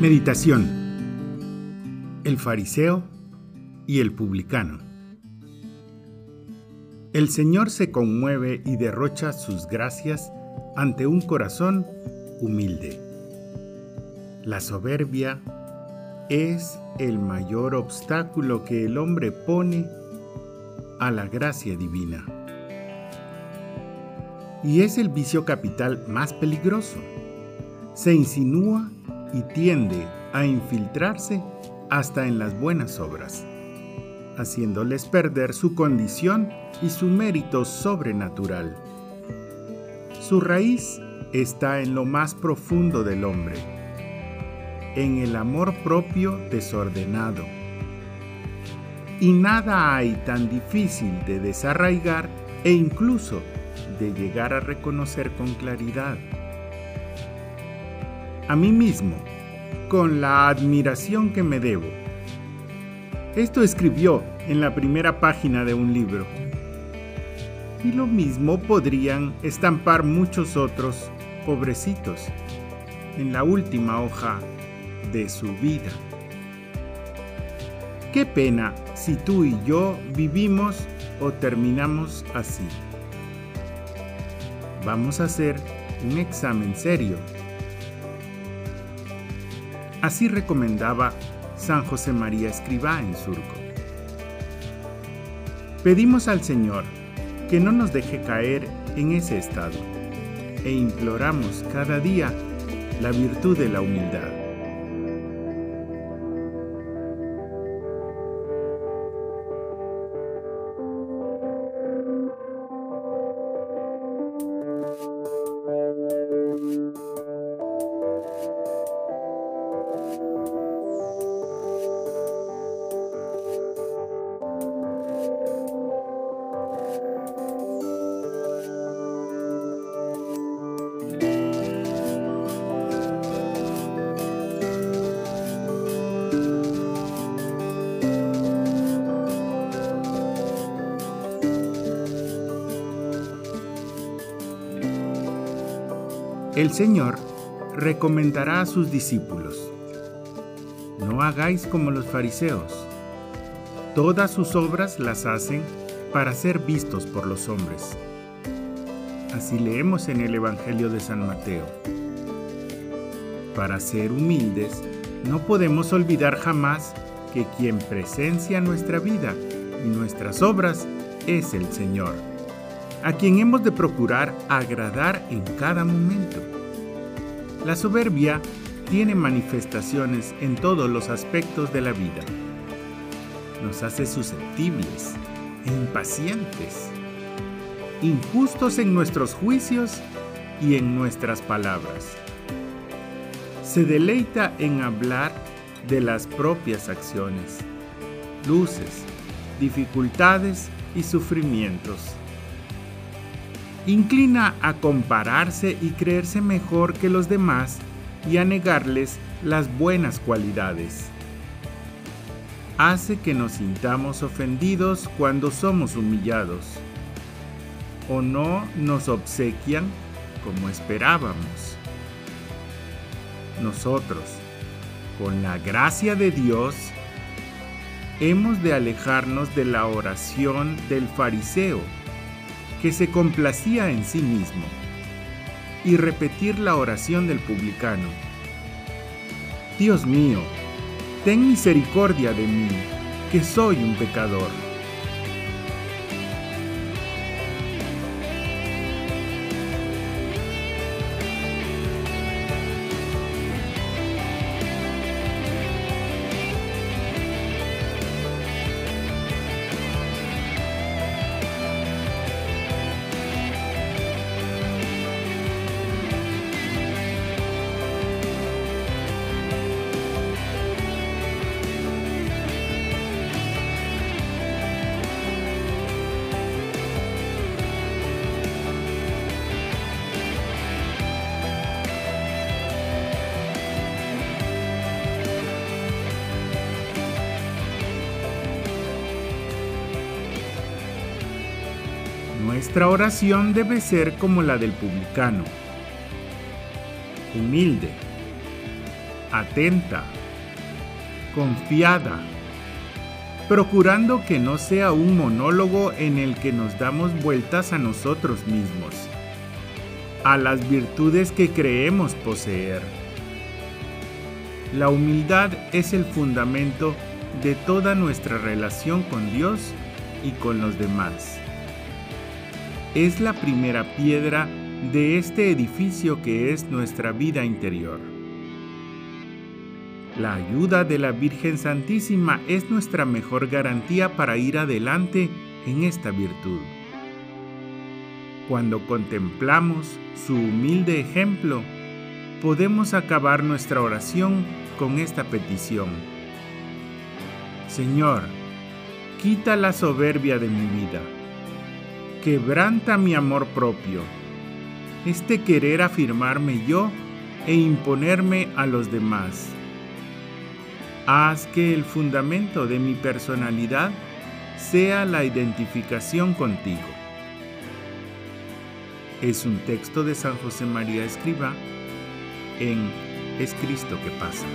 Meditación. El fariseo y el publicano. El Señor se conmueve y derrocha sus gracias ante un corazón humilde. La soberbia es el mayor obstáculo que el hombre pone a la gracia divina. Y es el vicio capital más peligroso. Se insinúa y tiende a infiltrarse hasta en las buenas obras, haciéndoles perder su condición y su mérito sobrenatural. Su raíz está en lo más profundo del hombre, en el amor propio desordenado. Y nada hay tan difícil de desarraigar e incluso de llegar a reconocer con claridad a mí mismo con la admiración que me debo. Esto escribió en la primera página de un libro. Y lo mismo podrían estampar muchos otros pobrecitos en la última hoja de su vida. Qué pena si tú y yo vivimos o terminamos así. Vamos a hacer un examen serio Así recomendaba San José María Escribá en Surco. Pedimos al Señor que no nos deje caer en ese estado e imploramos cada día la virtud de la humildad. El Señor recomendará a sus discípulos, no hagáis como los fariseos. Todas sus obras las hacen para ser vistos por los hombres. Así leemos en el Evangelio de San Mateo. Para ser humildes, no podemos olvidar jamás que quien presencia nuestra vida y nuestras obras es el Señor a quien hemos de procurar agradar en cada momento. La soberbia tiene manifestaciones en todos los aspectos de la vida. Nos hace susceptibles e impacientes, injustos en nuestros juicios y en nuestras palabras. Se deleita en hablar de las propias acciones, luces, dificultades y sufrimientos inclina a compararse y creerse mejor que los demás y a negarles las buenas cualidades. Hace que nos sintamos ofendidos cuando somos humillados o no nos obsequian como esperábamos. Nosotros, con la gracia de Dios, hemos de alejarnos de la oración del fariseo que se complacía en sí mismo, y repetir la oración del publicano. Dios mío, ten misericordia de mí, que soy un pecador. Nuestra oración debe ser como la del publicano, humilde, atenta, confiada, procurando que no sea un monólogo en el que nos damos vueltas a nosotros mismos, a las virtudes que creemos poseer. La humildad es el fundamento de toda nuestra relación con Dios y con los demás. Es la primera piedra de este edificio que es nuestra vida interior. La ayuda de la Virgen Santísima es nuestra mejor garantía para ir adelante en esta virtud. Cuando contemplamos su humilde ejemplo, podemos acabar nuestra oración con esta petición. Señor, quita la soberbia de mi vida, quebranta mi amor propio, este querer afirmarme yo e imponerme a los demás. Haz que el fundamento de mi personalidad sea la identificación contigo. Es un texto de San José María Escriba en Es Cristo que pasa.